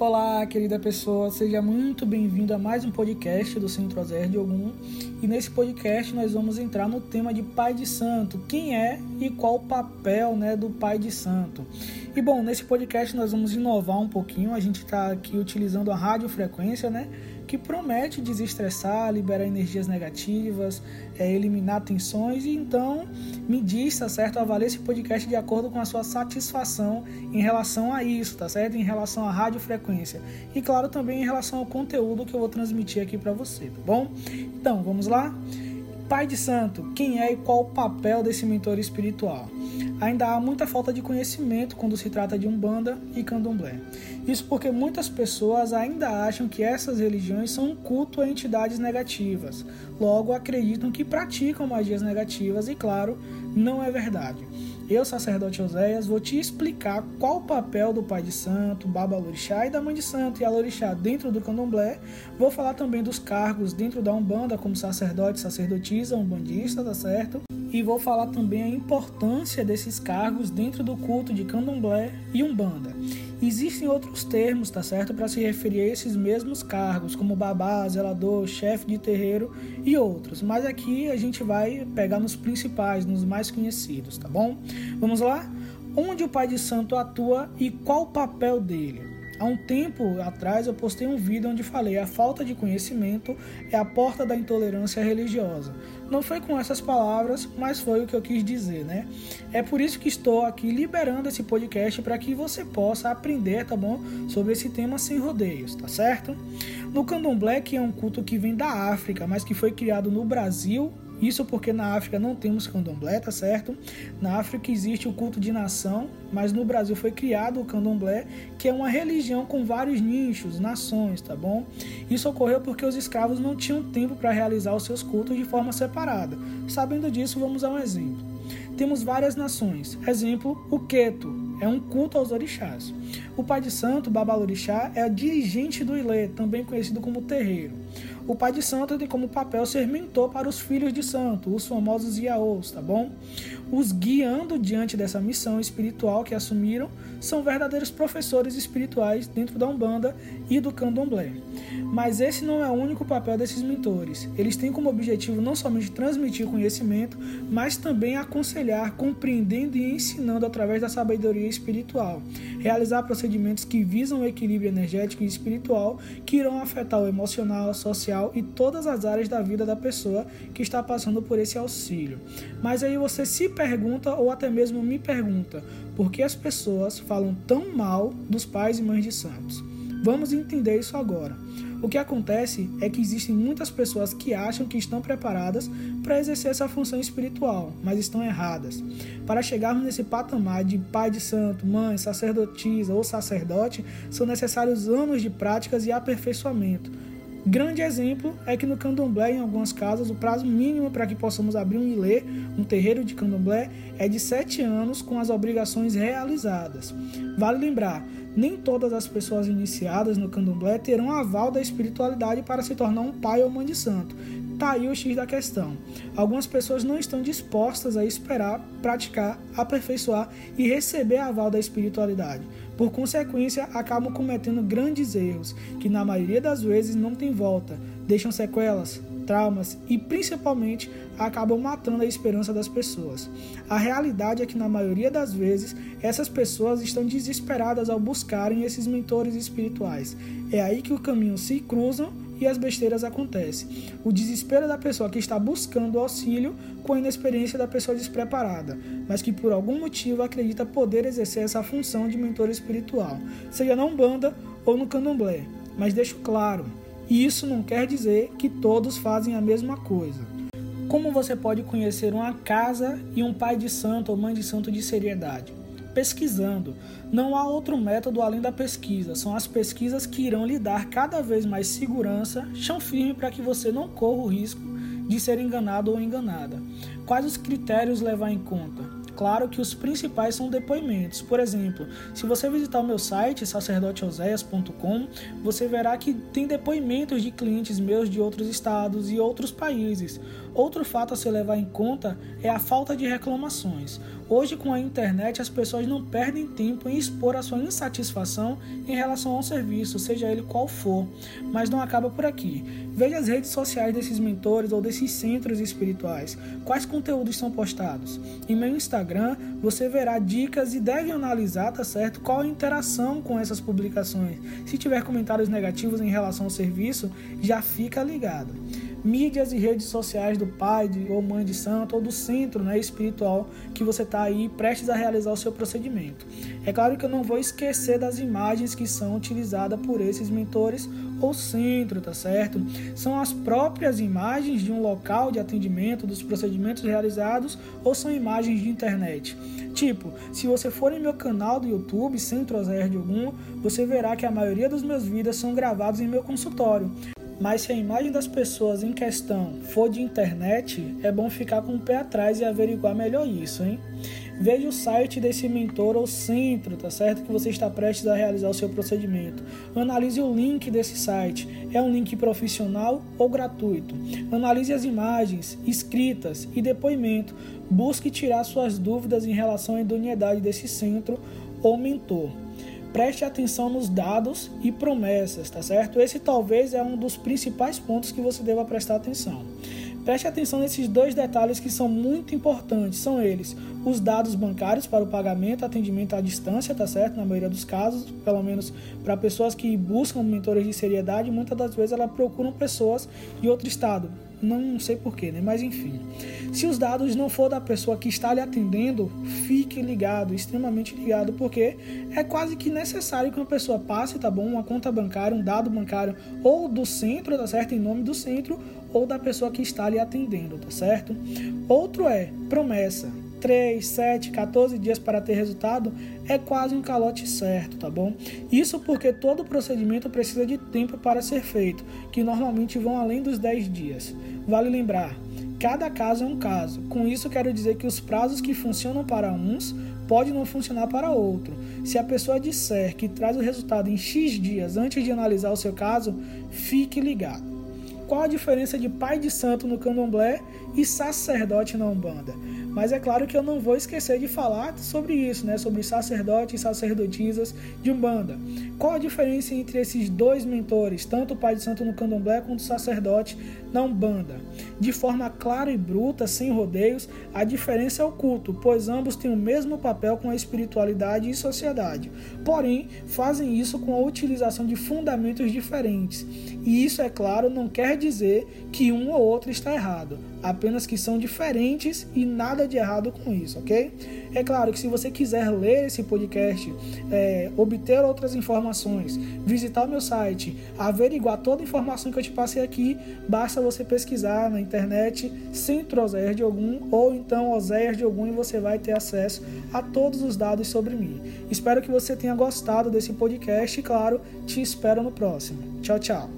Olá, querida pessoa, seja muito bem-vindo a mais um podcast do Centro Azer de Ogum. E nesse podcast nós vamos entrar no tema de Pai de Santo. Quem é e qual o papel né, do Pai de Santo? E bom, nesse podcast nós vamos inovar um pouquinho. A gente está aqui utilizando a radiofrequência, né? que promete desestressar, liberar energias negativas, é, eliminar tensões e então me diz, tá certo? Avalie esse podcast de acordo com a sua satisfação em relação a isso, tá certo? Em relação à radiofrequência e claro também em relação ao conteúdo que eu vou transmitir aqui para você, tá bom? Então, vamos lá? Pai de Santo, quem é e qual o papel desse mentor espiritual? Ainda há muita falta de conhecimento quando se trata de Umbanda e Candomblé. Isso porque muitas pessoas ainda acham que essas religiões são um culto a entidades negativas, logo acreditam que praticam magias negativas e, claro, não é verdade. Eu, sacerdote Oséias, vou te explicar qual o papel do pai de santo, Baba Lorixá e da mãe de santo e a Lorixá dentro do candomblé. Vou falar também dos cargos dentro da Umbanda, como sacerdote, sacerdotisa, umbandista, tá certo? E vou falar também a importância desses cargos dentro do culto de candomblé e umbanda. Existem outros termos, tá certo, para se referir a esses mesmos cargos, como babá, zelador, chefe de terreiro e outros. Mas aqui a gente vai pegar nos principais, nos mais conhecidos, tá bom? Vamos lá? Onde o pai de santo atua e qual o papel dele? Há um tempo atrás eu postei um vídeo onde falei a falta de conhecimento é a porta da intolerância religiosa. Não foi com essas palavras, mas foi o que eu quis dizer, né? É por isso que estou aqui liberando esse podcast para que você possa aprender, tá bom? Sobre esse tema sem rodeios, tá certo? No Candomblé, que é um culto que vem da África, mas que foi criado no Brasil isso porque na África não temos candomblé, tá certo? Na África existe o culto de nação, mas no Brasil foi criado o candomblé, que é uma religião com vários nichos, nações, tá bom? Isso ocorreu porque os escravos não tinham tempo para realizar os seus cultos de forma separada. Sabendo disso, vamos a um exemplo. Temos várias nações. Exemplo, o Queto, é um culto aos orixás. O pai de santo, Babalorixá, é dirigente do Ilê, também conhecido como terreiro. O pai de santo tem como papel ser mentor para os filhos de santo, os famosos Iaôs, tá bom? Os guiando diante dessa missão espiritual que assumiram são verdadeiros professores espirituais dentro da Umbanda e do Candomblé. Mas esse não é o único papel desses mentores. Eles têm como objetivo não somente transmitir conhecimento, mas também aconselhar, compreendendo e ensinando através da sabedoria espiritual. Realizar procedimentos que visam o equilíbrio energético e espiritual que irão afetar o emocional, social e todas as áreas da vida da pessoa que está passando por esse auxílio. Mas aí você se pergunta ou até mesmo me pergunta por que as pessoas falam tão mal dos pais e mães de santos. Vamos entender isso agora. O que acontece é que existem muitas pessoas que acham que estão preparadas para exercer essa função espiritual, mas estão erradas. Para chegarmos nesse patamar de pai de santo, mãe, sacerdotisa ou sacerdote, são necessários anos de práticas e aperfeiçoamento. Grande exemplo é que no candomblé, em algumas casas, o prazo mínimo para que possamos abrir um ilê, um terreiro de candomblé, é de 7 anos com as obrigações realizadas. Vale lembrar, nem todas as pessoas iniciadas no candomblé terão aval da espiritualidade para se tornar um pai ou mãe de santo. Tá aí o X da questão. Algumas pessoas não estão dispostas a esperar, praticar, aperfeiçoar e receber aval da espiritualidade. Por consequência, acabam cometendo grandes erros, que na maioria das vezes não tem volta, deixam sequelas, traumas e principalmente acabam matando a esperança das pessoas. A realidade é que na maioria das vezes essas pessoas estão desesperadas ao buscarem esses mentores espirituais. É aí que o caminho se cruzam e as besteiras acontecem. O desespero da pessoa que está buscando auxílio com a inexperiência da pessoa despreparada, mas que por algum motivo acredita poder exercer essa função de mentor espiritual, seja na Umbanda ou no Candomblé. Mas deixo claro, isso não quer dizer que todos fazem a mesma coisa. Como você pode conhecer uma casa e um pai de santo ou mãe de santo de seriedade? Pesquisando. Não há outro método além da pesquisa. São as pesquisas que irão lhe dar cada vez mais segurança, chão firme para que você não corra o risco de ser enganado ou enganada. Quais os critérios levar em conta? claro que os principais são depoimentos. Por exemplo, se você visitar o meu site sacerdoteoséias.com, você verá que tem depoimentos de clientes meus de outros estados e outros países. Outro fato a se levar em conta é a falta de reclamações. Hoje, com a internet, as pessoas não perdem tempo em expor a sua insatisfação em relação ao serviço, seja ele qual for. Mas não acaba por aqui. Veja as redes sociais desses mentores ou desses centros espirituais. Quais conteúdos são postados? Em meu Instagram, você verá dicas e deve analisar, tá certo? Qual a interação com essas publicações. Se tiver comentários negativos em relação ao serviço, já fica ligado mídias e redes sociais do pai de, ou mãe de santo ou do centro né, espiritual que você está aí prestes a realizar o seu procedimento. É claro que eu não vou esquecer das imagens que são utilizadas por esses mentores ou centro, tá certo? São as próprias imagens de um local de atendimento, dos procedimentos realizados ou são imagens de internet. Tipo, se você for em meu canal do YouTube, Centro Oséias de Ogum, você verá que a maioria dos meus vídeos são gravados em meu consultório. Mas se a imagem das pessoas em questão for de internet, é bom ficar com o pé atrás e averiguar melhor isso, hein? Veja o site desse mentor ou centro, tá certo? Que você está prestes a realizar o seu procedimento. Analise o link desse site. É um link profissional ou gratuito? Analise as imagens, escritas e depoimento. Busque tirar suas dúvidas em relação à idoneidade desse centro ou mentor preste atenção nos dados e promessas, tá certo? Esse talvez é um dos principais pontos que você deva prestar atenção. Preste atenção nesses dois detalhes que são muito importantes. São eles: os dados bancários para o pagamento, atendimento à distância, tá certo? Na maioria dos casos, pelo menos para pessoas que buscam mentores de seriedade, muitas das vezes elas procuram pessoas de outro estado, não sei porquê, né? Mas enfim. Se os dados não for da pessoa que está lhe atendendo, fique ligado, extremamente ligado, porque é quase que necessário que uma pessoa passe, tá bom? Uma conta bancária, um dado bancário, ou do centro, tá certo? Em nome do centro, ou da pessoa que está lhe atendendo, tá certo? Outro é promessa. 3, 7, 14 dias para ter resultado é quase um calote certo, tá bom? Isso porque todo procedimento precisa de tempo para ser feito, que normalmente vão além dos 10 dias. Vale lembrar, cada caso é um caso. Com isso quero dizer que os prazos que funcionam para uns pode não funcionar para outro. Se a pessoa disser que traz o resultado em X dias antes de analisar o seu caso, fique ligado. Qual a diferença de pai de santo no candomblé e sacerdote na Umbanda? Mas é claro que eu não vou esquecer de falar sobre isso, né? Sobre sacerdotes e sacerdotisas de Umbanda. Qual a diferença entre esses dois mentores, tanto o Pai de Santo no Candomblé quanto o sacerdote na Umbanda? De forma clara e bruta, sem rodeios, a diferença é o culto, pois ambos têm o mesmo papel com a espiritualidade e sociedade. Porém, fazem isso com a utilização de fundamentos diferentes. E isso, é claro, não quer dizer que um ou outro está errado, apenas que são diferentes e nada de errado com isso, ok? É claro que se você quiser ler esse podcast, é, obter outras informações, visitar o meu site, averiguar toda a informação que eu te passei aqui, basta você pesquisar na internet Centro Oséias de Ogum ou então Oséias de Ogum e você vai ter acesso a todos os dados sobre mim. Espero que você tenha gostado desse podcast e, claro, te espero no próximo. Tchau, tchau.